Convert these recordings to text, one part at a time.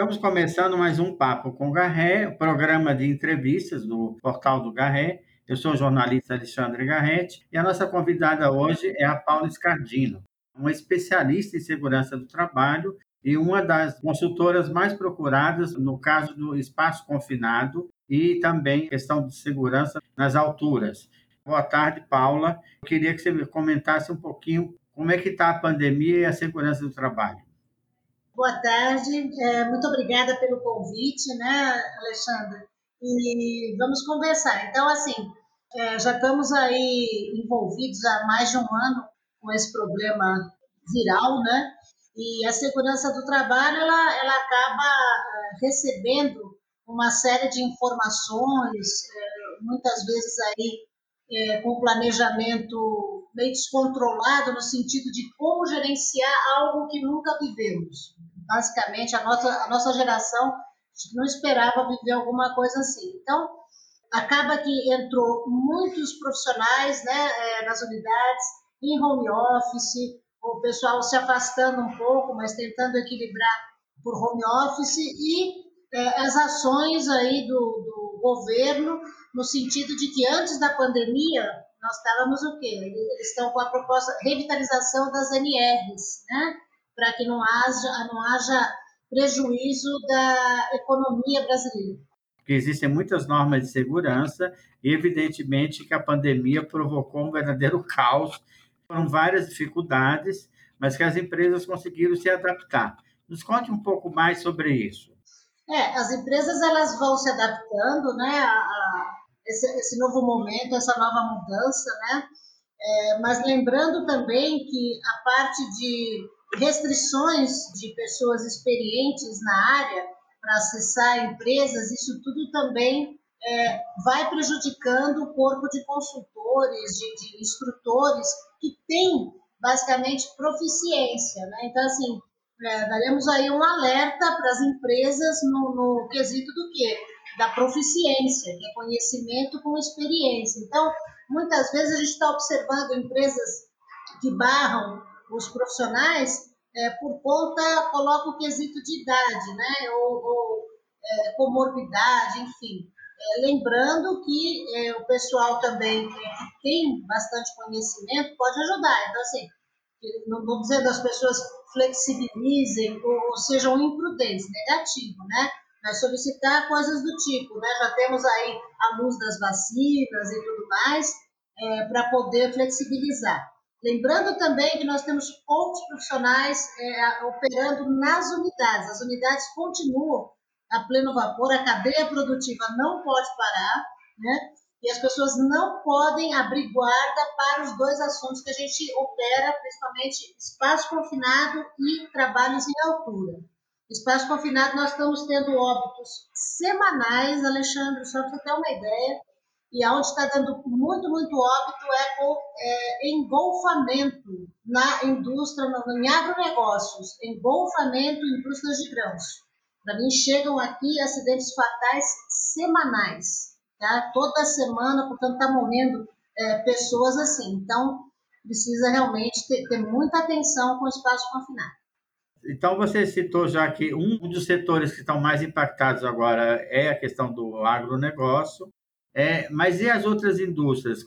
Estamos começando mais um Papo com Garré, programa de entrevistas do portal do Garré. Eu sou o jornalista Alexandre Garretti e a nossa convidada hoje é a Paula Scardino, uma especialista em segurança do trabalho e uma das consultoras mais procuradas no caso do espaço confinado e também questão de segurança nas alturas. Boa tarde, Paula. Eu queria que você comentasse um pouquinho como é que está a pandemia e a segurança do trabalho. Boa tarde, é, muito obrigada pelo convite, né, Alexandre? E vamos conversar. Então, assim, é, já estamos aí envolvidos há mais de um ano com esse problema viral, né? E a segurança do trabalho, ela, ela acaba é, recebendo uma série de informações, é, muitas vezes aí é, com planejamento meio descontrolado no sentido de como gerenciar algo que nunca vivemos. Basicamente, a nossa, a nossa geração não esperava viver alguma coisa assim. Então, acaba que entrou muitos profissionais né, é, nas unidades, em home office, o pessoal se afastando um pouco, mas tentando equilibrar por home office e é, as ações aí do, do governo no sentido de que antes da pandemia nós estávamos o quê? Eles estão com a proposta revitalização das NRs, né? Para que não haja, não haja prejuízo da economia brasileira. Porque existem muitas normas de segurança e, evidentemente, que a pandemia provocou um verdadeiro caos. Foram várias dificuldades, mas que as empresas conseguiram se adaptar. Nos conte um pouco mais sobre isso. É, as empresas elas vão se adaptando, né, a, a esse, esse, novo momento, essa nova mudança, né? É, mas lembrando também que a parte de restrições de pessoas experientes na área para acessar empresas, isso tudo também é, vai prejudicando o corpo de consultores, de, de instrutores que tem basicamente proficiência, né? Então, assim, é, daremos aí um alerta para as empresas no, no quesito do quê? Da proficiência, que é conhecimento com experiência. Então, muitas vezes a gente está observando empresas que barram os profissionais é, por conta, coloca o quesito de idade, né? Ou, ou é, comorbidade, enfim. É, lembrando que é, o pessoal também que, que tem bastante conhecimento pode ajudar. Então, assim, não vou dizer das pessoas flexibilizem ou, sejam imprudentes, negativo, né? Mas solicitar coisas do tipo, né? Já temos aí a luz das vacinas e tudo mais, é, para poder flexibilizar. Lembrando também que nós temos poucos profissionais é, operando nas unidades. As unidades continuam a pleno vapor, a cadeia produtiva não pode parar, né? E as pessoas não podem abrir guarda para os dois assuntos que a gente opera, principalmente espaço confinado e trabalhos em altura. Espaço confinado, nós estamos tendo óbitos semanais, Alexandre, só para você ter uma ideia, e aonde está dando muito, muito óbito é com é, engolfamento na indústria, no, em agronegócios, engolfamento em indústrias de grãos. Para mim, chegam aqui acidentes fatais semanais tá? Toda semana, portanto, está morrendo é, pessoas assim. Então, precisa realmente ter, ter muita atenção com o espaço confinado. Então, você citou já que um dos setores que estão mais impactados agora é a questão do agronegócio, é, mas e as outras indústrias?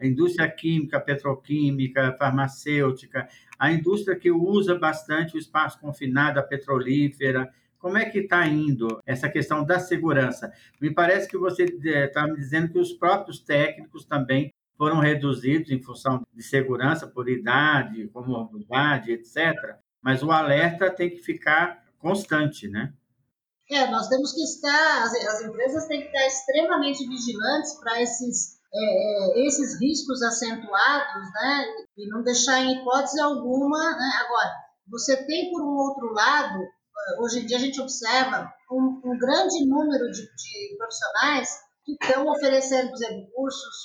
A indústria química, petroquímica, farmacêutica, a indústria que usa bastante o espaço confinado, a petrolífera, como é que está indo essa questão da segurança? Me parece que você está eh, me dizendo que os próprios técnicos também foram reduzidos em função de segurança por idade, comorbidade, etc. Mas o alerta tem que ficar constante, né? É, nós temos que estar, as, as empresas têm que estar extremamente vigilantes para esses, é, esses riscos acentuados, né? E não deixar em hipótese alguma. Né? Agora, você tem, por um outro lado, hoje em dia a gente observa um, um grande número de, de, profissionais que estão oferecendo, por exemplo, cursos,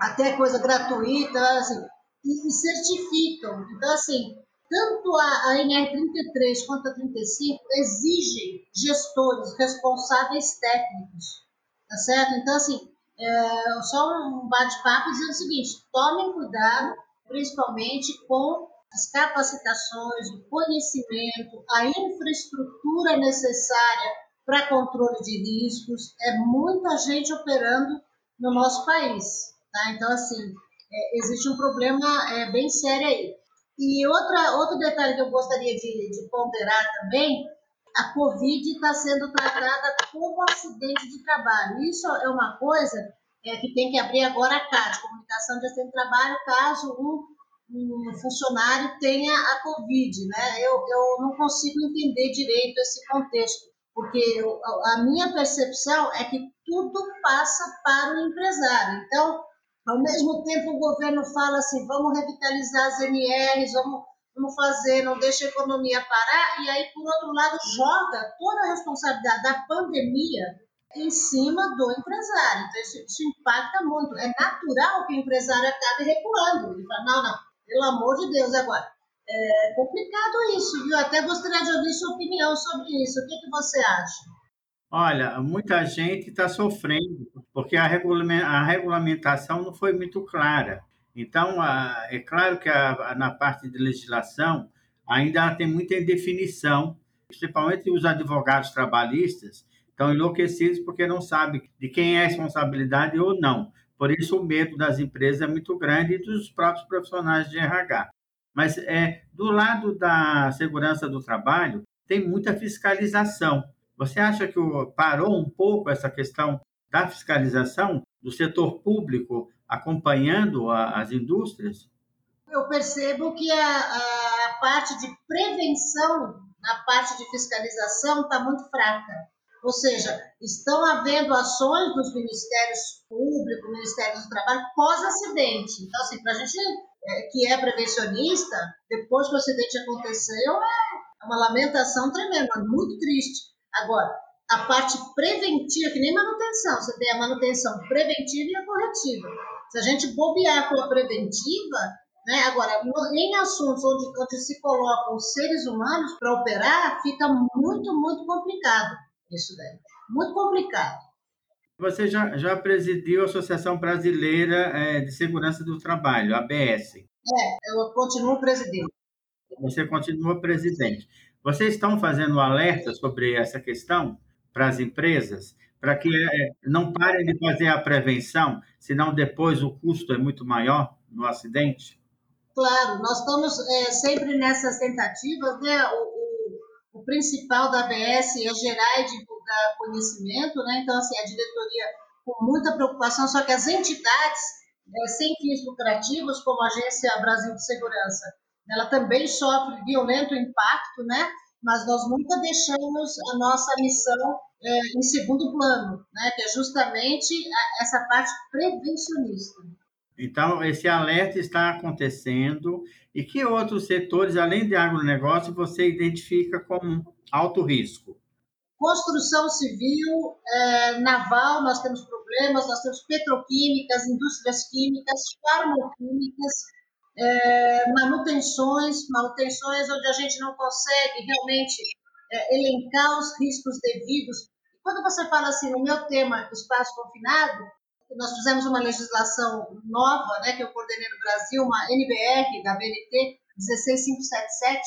até coisa gratuita, assim, e, e certificam. Então, assim, tanto a, a NR33 quanto a 35 exigem gestores responsáveis técnicos, tá certo? Então, assim, é, só um bate-papo dizendo o seguinte, tomem cuidado, principalmente com as capacitações, o conhecimento, a infraestrutura necessária para controle de riscos, é muita gente operando no nosso país. Tá? Então, assim, é, existe um problema é, bem sério aí. E outra, outro detalhe que eu gostaria de, de ponderar também, a Covid está sendo tratada como acidente de trabalho. Isso é uma coisa é, que tem que abrir agora a CAD, Comunicação de Acidente de Trabalho, caso um, um funcionário tenha a Covid. Né? Eu, eu não consigo entender direito esse contexto, porque eu, a minha percepção é que tudo passa para o empresário. Então, ao mesmo tempo, o governo fala assim: vamos revitalizar as NRs, vamos, vamos fazer, não deixa a economia parar, e aí, por outro lado, joga toda a responsabilidade da pandemia em cima do empresário. Então, isso, isso impacta muito. É natural que o empresário acabe recuando. Ele fala: não, não, pelo amor de Deus, agora. É complicado isso, viu? Até gostaria de ouvir sua opinião sobre isso. O que, que você acha? Olha, muita gente está sofrendo, porque a regulamentação não foi muito clara. Então, é claro que na parte de legislação ainda tem muita indefinição, principalmente os advogados trabalhistas estão enlouquecidos porque não sabem de quem é a responsabilidade ou não. Por isso, o medo das empresas é muito grande e dos próprios profissionais de RH. Mas é, do lado da segurança do trabalho, tem muita fiscalização. Você acha que parou um pouco essa questão da fiscalização do setor público acompanhando a, as indústrias? Eu percebo que a, a parte de prevenção, na parte de fiscalização, está muito fraca. Ou seja, estão havendo ações dos ministérios públicos, Ministério do Trabalho, pós-acidente. Então, assim, para a gente é, que é prevencionista, depois que o acidente aconteceu, é uma lamentação tremenda, muito triste. Agora, a parte preventiva, que nem manutenção, você tem a manutenção preventiva e a corretiva. Se a gente bobear com a preventiva, né, agora, em assuntos onde, onde se colocam os seres humanos para operar, fica muito, muito complicado isso daí. Muito complicado. Você já, já presidiu a Associação Brasileira é, de Segurança do Trabalho, ABS. É, eu continuo presidente. Você continua presidente. Vocês estão fazendo alerta sobre essa questão para as empresas, para que é, não parem de fazer a prevenção, senão depois o custo é muito maior no acidente? Claro, nós estamos é, sempre nessas tentativas, né? O, o, o, principal da ABS é gerar e divulgar conhecimento, né? Então, assim, a diretoria com muita preocupação, só que as entidades é, sem fins lucrativos, como a Agência Brasil de Segurança, ela também sofre violento impacto, né? Mas nós nunca deixamos a nossa missão é, em segundo plano, né? Que é justamente essa parte prevencionista. Então, esse alerta está acontecendo. E que outros setores, além de agronegócio, você identifica como alto risco? Construção civil, é, naval, nós temos problemas, nós temos petroquímicas, indústrias químicas, farmoquímicas, é, manutenções, manutenções onde a gente não consegue realmente é, elencar os riscos devidos. Quando você fala assim, no meu tema, espaço confinado, nós fizemos uma legislação nova, né, que eu coordenei no Brasil, uma NBR da BNT 16577,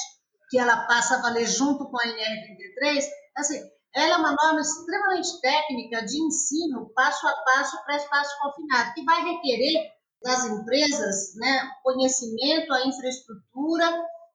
que ela passa a valer junto com a NR33. Assim, ela é uma norma extremamente técnica de ensino, passo a passo para espaço confinado, que vai requerer das empresas, né, conhecimento, a infraestrutura,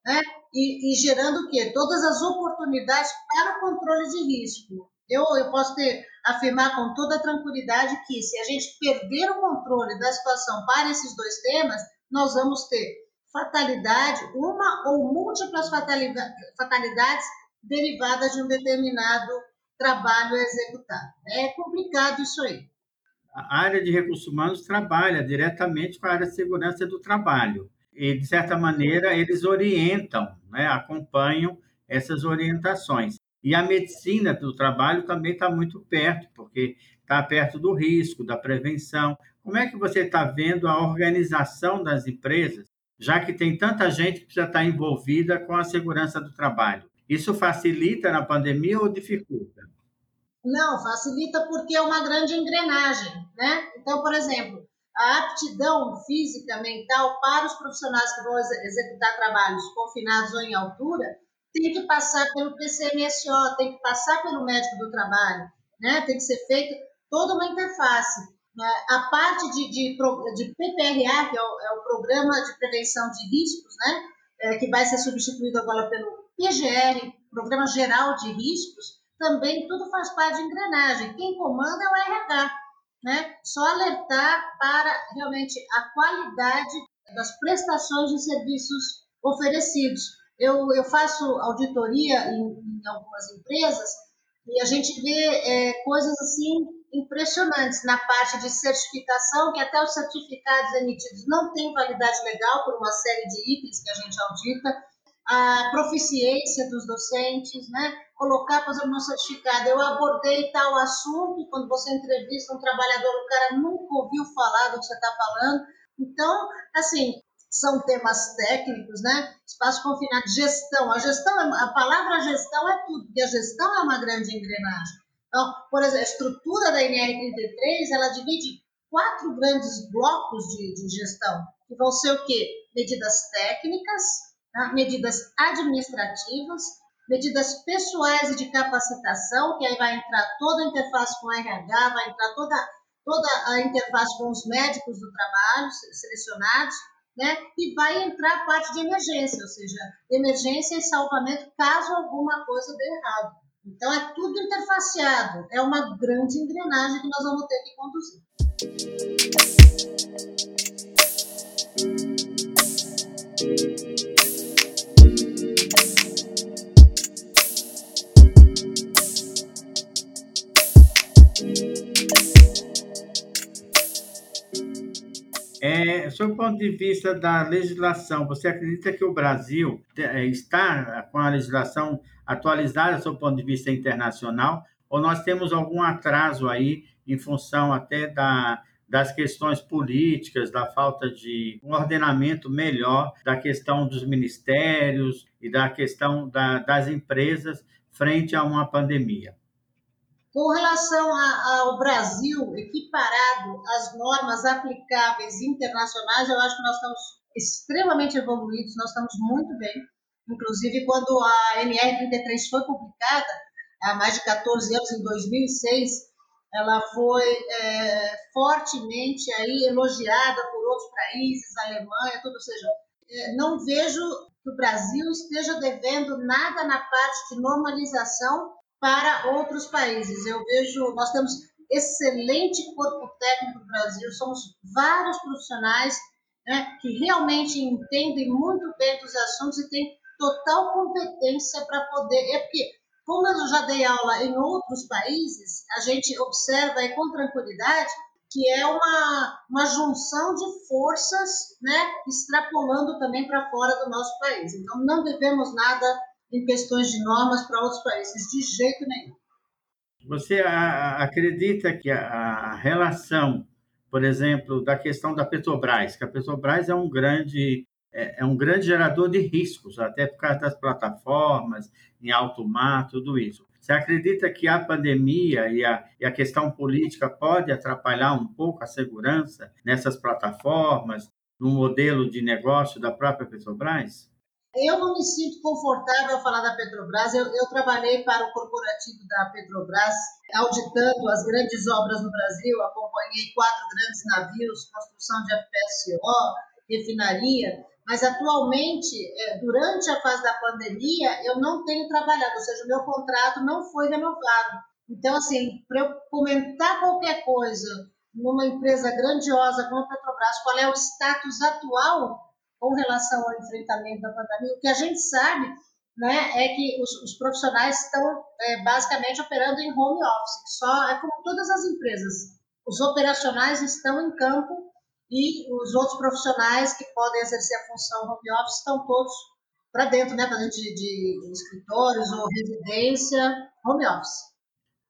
né, e, e, gerando o quê? Todas as oportunidades para controle de risco. Eu, eu posso ter, afirmar com toda tranquilidade que se a gente perder o controle da situação para esses dois temas, nós vamos ter fatalidade, uma ou múltiplas fatalidades derivadas de um determinado trabalho executado. É complicado isso aí a área de recursos humanos trabalha diretamente com a área de segurança do trabalho. E, de certa maneira, eles orientam, né, acompanham essas orientações. E a medicina do trabalho também está muito perto, porque está perto do risco, da prevenção. Como é que você está vendo a organização das empresas, já que tem tanta gente que precisa estar envolvida com a segurança do trabalho? Isso facilita na pandemia ou dificulta? Não, facilita porque é uma grande engrenagem, né? Então, por exemplo, a aptidão física, mental para os profissionais que vão executar trabalhos confinados ou em altura, tem que passar pelo PCMSO, tem que passar pelo médico do trabalho, né? tem que ser feita toda uma interface. Né? A parte de, de, de PPRA, que é o, é o, Programa de Prevenção de Riscos, né? É, que vai ser substituído agora pelo PGR, Programa Geral de Riscos, também tudo faz parte de engrenagem. Quem comanda é o RH. Né? Só alertar para realmente a qualidade das prestações de serviços oferecidos. Eu, eu faço auditoria em, em algumas empresas e a gente vê é, coisas assim impressionantes na parte de certificação, que até os certificados emitidos não têm validade legal por uma série de itens que a gente audita, a proficiência dos docentes, né? colocar, por exemplo, no certificado, eu abordei tal assunto, quando você entrevista um trabalhador, o cara nunca ouviu falar do que você está falando. Então, assim, são temas técnicos, né? Espaço confinado, gestão. A gestão, é, a palavra gestão é tudo, porque a gestão é uma grande engrenagem. Então, por exemplo, a estrutura da NR33, ela divide quatro grandes blocos de, de gestão, que vão ser o quê? Medidas técnicas, né? medidas administrativas, medidas pessoais e de capacitação, que aí vai entrar toda a interface com o RH, vai entrar toda, toda a interface com os médicos do trabalho selecionados, né? E vai entrar a parte de emergência, ou seja, emergência e salvamento caso alguma coisa dê errado. Então é tudo interfaceado, é uma grande engrenagem que nós vamos ter que conduzir. É, sob o ponto de vista da legislação, você acredita que o Brasil é, está com a legislação atualizada sob o ponto de vista internacional? Ou nós temos algum atraso aí em função até da, das questões políticas, da falta de um ordenamento melhor da questão dos ministérios e da questão da, das empresas frente a uma pandemia? Com relação a, ao Brasil, equiparado às normas aplicáveis internacionais, eu acho que nós estamos extremamente evoluídos, nós estamos muito bem. Inclusive, quando a NR33 foi publicada, há mais de 14 anos, em 2006, ela foi é, fortemente aí elogiada por outros países, Alemanha, tudo, ou seja, é, não vejo que o Brasil esteja devendo nada na parte de normalização para outros países. Eu vejo, nós temos excelente corpo técnico no Brasil, somos vários profissionais né, que realmente entendem muito bem dos assuntos e têm total competência para poder. É porque, como eu já dei aula em outros países, a gente observa aí com tranquilidade que é uma, uma junção de forças, né, extrapolando também para fora do nosso país. Então, não devemos nada em questões de normas para outros países, de jeito nenhum. Você acredita que a relação, por exemplo, da questão da Petrobras, que a Petrobras é um grande é, é um grande gerador de riscos, até por causa das plataformas, em alto mar, tudo isso. Você acredita que a pandemia e a, e a questão política pode atrapalhar um pouco a segurança nessas plataformas, no modelo de negócio da própria Petrobras? Eu não me sinto confortável a falar da Petrobras. Eu, eu, trabalhei para o corporativo da Petrobras, auditando as grandes obras no Brasil, acompanhei quatro grandes navios, construção de FPSO, refinaria, mas atualmente, é, durante a fase da pandemia, eu não tenho trabalhado, ou seja, o meu contrato não foi renovado. Então, assim, para eu comentar qualquer coisa numa empresa grandiosa como a Petrobras, qual é o status atual com relação ao enfrentamento da pandemia, o que a gente sabe né, é que os, os profissionais estão é, basicamente operando em home office, só é como todas as empresas. Os operacionais estão em campo e os outros profissionais que podem exercer a função home office estão todos para dentro, né, para dentro de, de, escritórios ou residência, home office.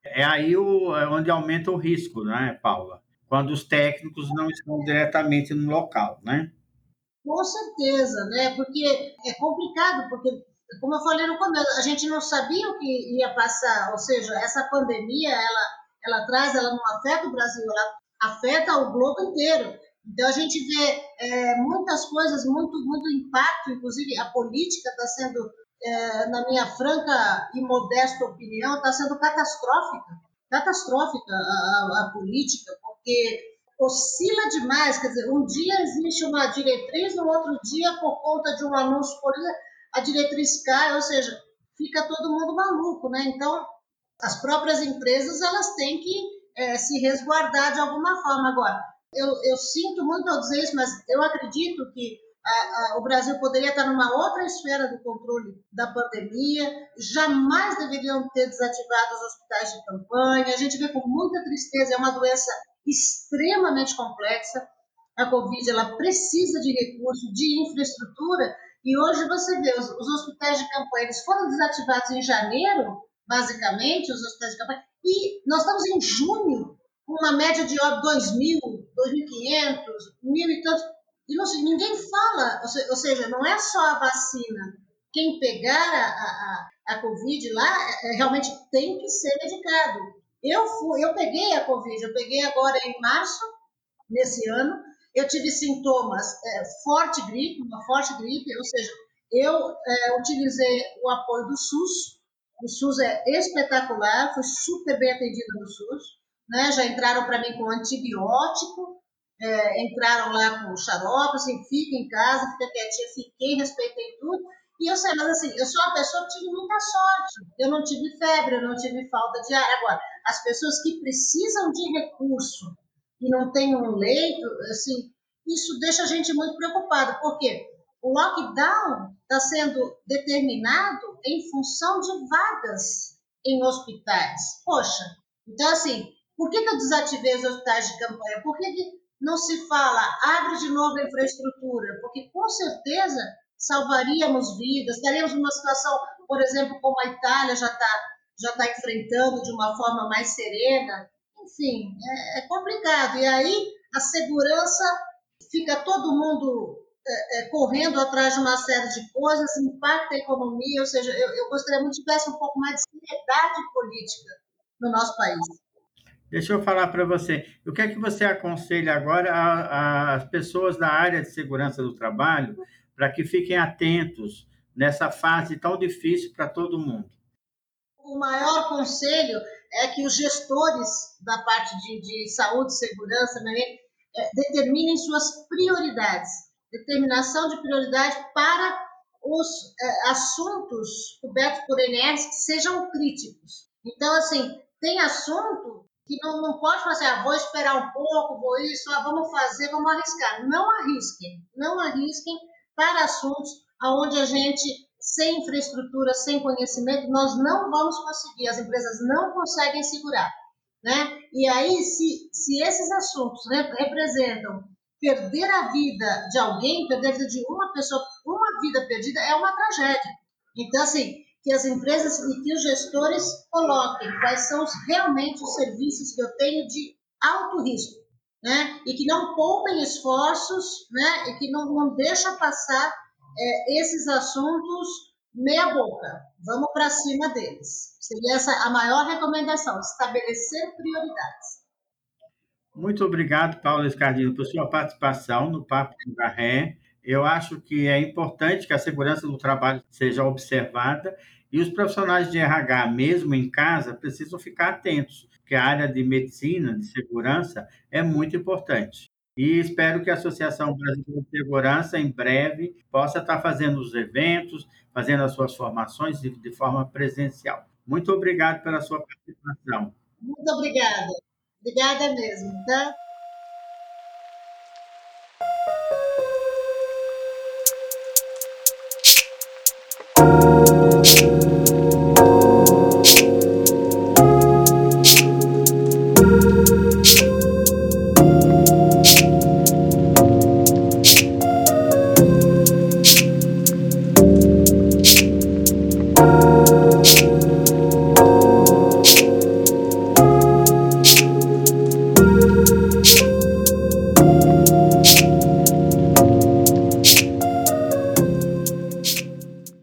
É aí o, é onde aumenta o risco, né, Paula? Quando os técnicos não estão diretamente no local, né? Com certeza, né? Porque é complicado, porque, como eu falei no começo, a gente não sabia o que ia passar, ou seja, essa pandemia, ela, ela traz, ela não afeta o Brasil, ela afeta o globo inteiro. Então a gente vê é, muitas coisas, muito, muito impacto, inclusive a política está sendo, é, na minha franca e modesta opinião, está sendo catastrófica, catastrófica a, a, a política, porque oscila demais, quer dizer, um dia existe uma diretriz, no outro dia, por conta de um anúncio político, a diretriz cai, ou seja, fica todo mundo maluco, né? Então, as próprias empresas, elas têm que é, se resguardar de alguma forma. Agora, eu, eu sinto muito ao dizer isso, mas eu acredito que a, a, o Brasil poderia estar numa outra esfera do controle da pandemia, jamais deveriam ter desativado os hospitais de campanha. A gente vê com muita tristeza, é uma doença extremamente complexa. A Covid ela precisa de recursos, de infraestrutura, e hoje você vê os, os hospitais de campanha, eles foram desativados em janeiro, basicamente, os hospitais de campanha, e nós estamos em junho, com uma média de 2.000, 2.500, mil e tantos, e não, ninguém fala, ou seja, não é só a vacina. Quem pegar a, a, a Covid lá, é, realmente tem que ser medicado. Eu, fui, eu peguei a Covid, eu peguei agora em março, nesse ano, eu tive sintomas, é, forte gripe, uma forte gripe, ou seja, eu é, utilizei o apoio do SUS, o SUS é espetacular, fui super bem atendida no SUS, né? já entraram para mim com antibiótico, é, entraram lá com xarope, assim, fica em casa, fica quietinha, fiquei, respeitei tudo, e eu sei, mas assim, eu sou uma pessoa que tive muita sorte, eu não tive febre, eu não tive falta de ar, agora, as pessoas que precisam de recurso, e não tem um leito, assim, isso deixa a gente muito preocupado, porque o lockdown está sendo determinado em função de vagas em hospitais. Poxa, então assim, por que, que eu desativei os hospitais de campanha? Por que, que não se fala, abre de novo a infraestrutura? Porque com certeza salvaríamos vidas, estaríamos numa situação, por exemplo, como a Itália já está já tá enfrentando de uma forma mais serena, enfim, é, é complicado. E aí a segurança fica todo mundo é, é, correndo atrás de uma série de coisas, impacta a economia, ou seja, eu, eu gostaria muito que tivesse um pouco mais de seriedade política no nosso país. Deixa eu falar para você, o que é que você aconselha agora às pessoas da área de segurança do trabalho para que fiquem atentos nessa fase tão difícil para todo mundo? O maior conselho é que os gestores da parte de, de saúde segurança né, é, determinem suas prioridades, determinação de prioridade para os é, assuntos cobertos por NRs que sejam críticos. Então, assim, tem assunto que não, não pode fazer, assim, ah, vou esperar um pouco, vou isso, ah, vamos fazer, vamos arriscar. Não arrisquem, não arrisquem para assuntos onde a gente sem infraestrutura, sem conhecimento, nós não vamos conseguir, as empresas não conseguem segurar. Né? E aí, se, se esses assuntos representam perder a vida de alguém, perder a vida de uma pessoa, uma vida perdida é uma tragédia. Então, assim, que as empresas e que os gestores coloquem quais são realmente os serviços que eu tenho de alto risco, né? E que não poupem esforços, né? E que não, não deixa passar é, esses assuntos meia boca. Vamos para cima deles. Seria essa a maior recomendação, estabelecer prioridades. Muito obrigado, Paulo Escardino, por sua participação no Papo da Ré. Eu acho que é importante que a segurança do trabalho seja observada e os profissionais de RH, mesmo em casa, precisam ficar atentos, porque a área de medicina, de segurança, é muito importante. E espero que a Associação Brasileira de Segurança, em breve, possa estar fazendo os eventos, fazendo as suas formações de, de forma presencial. Muito obrigado pela sua participação. Muito obrigada. Obrigada mesmo, tá?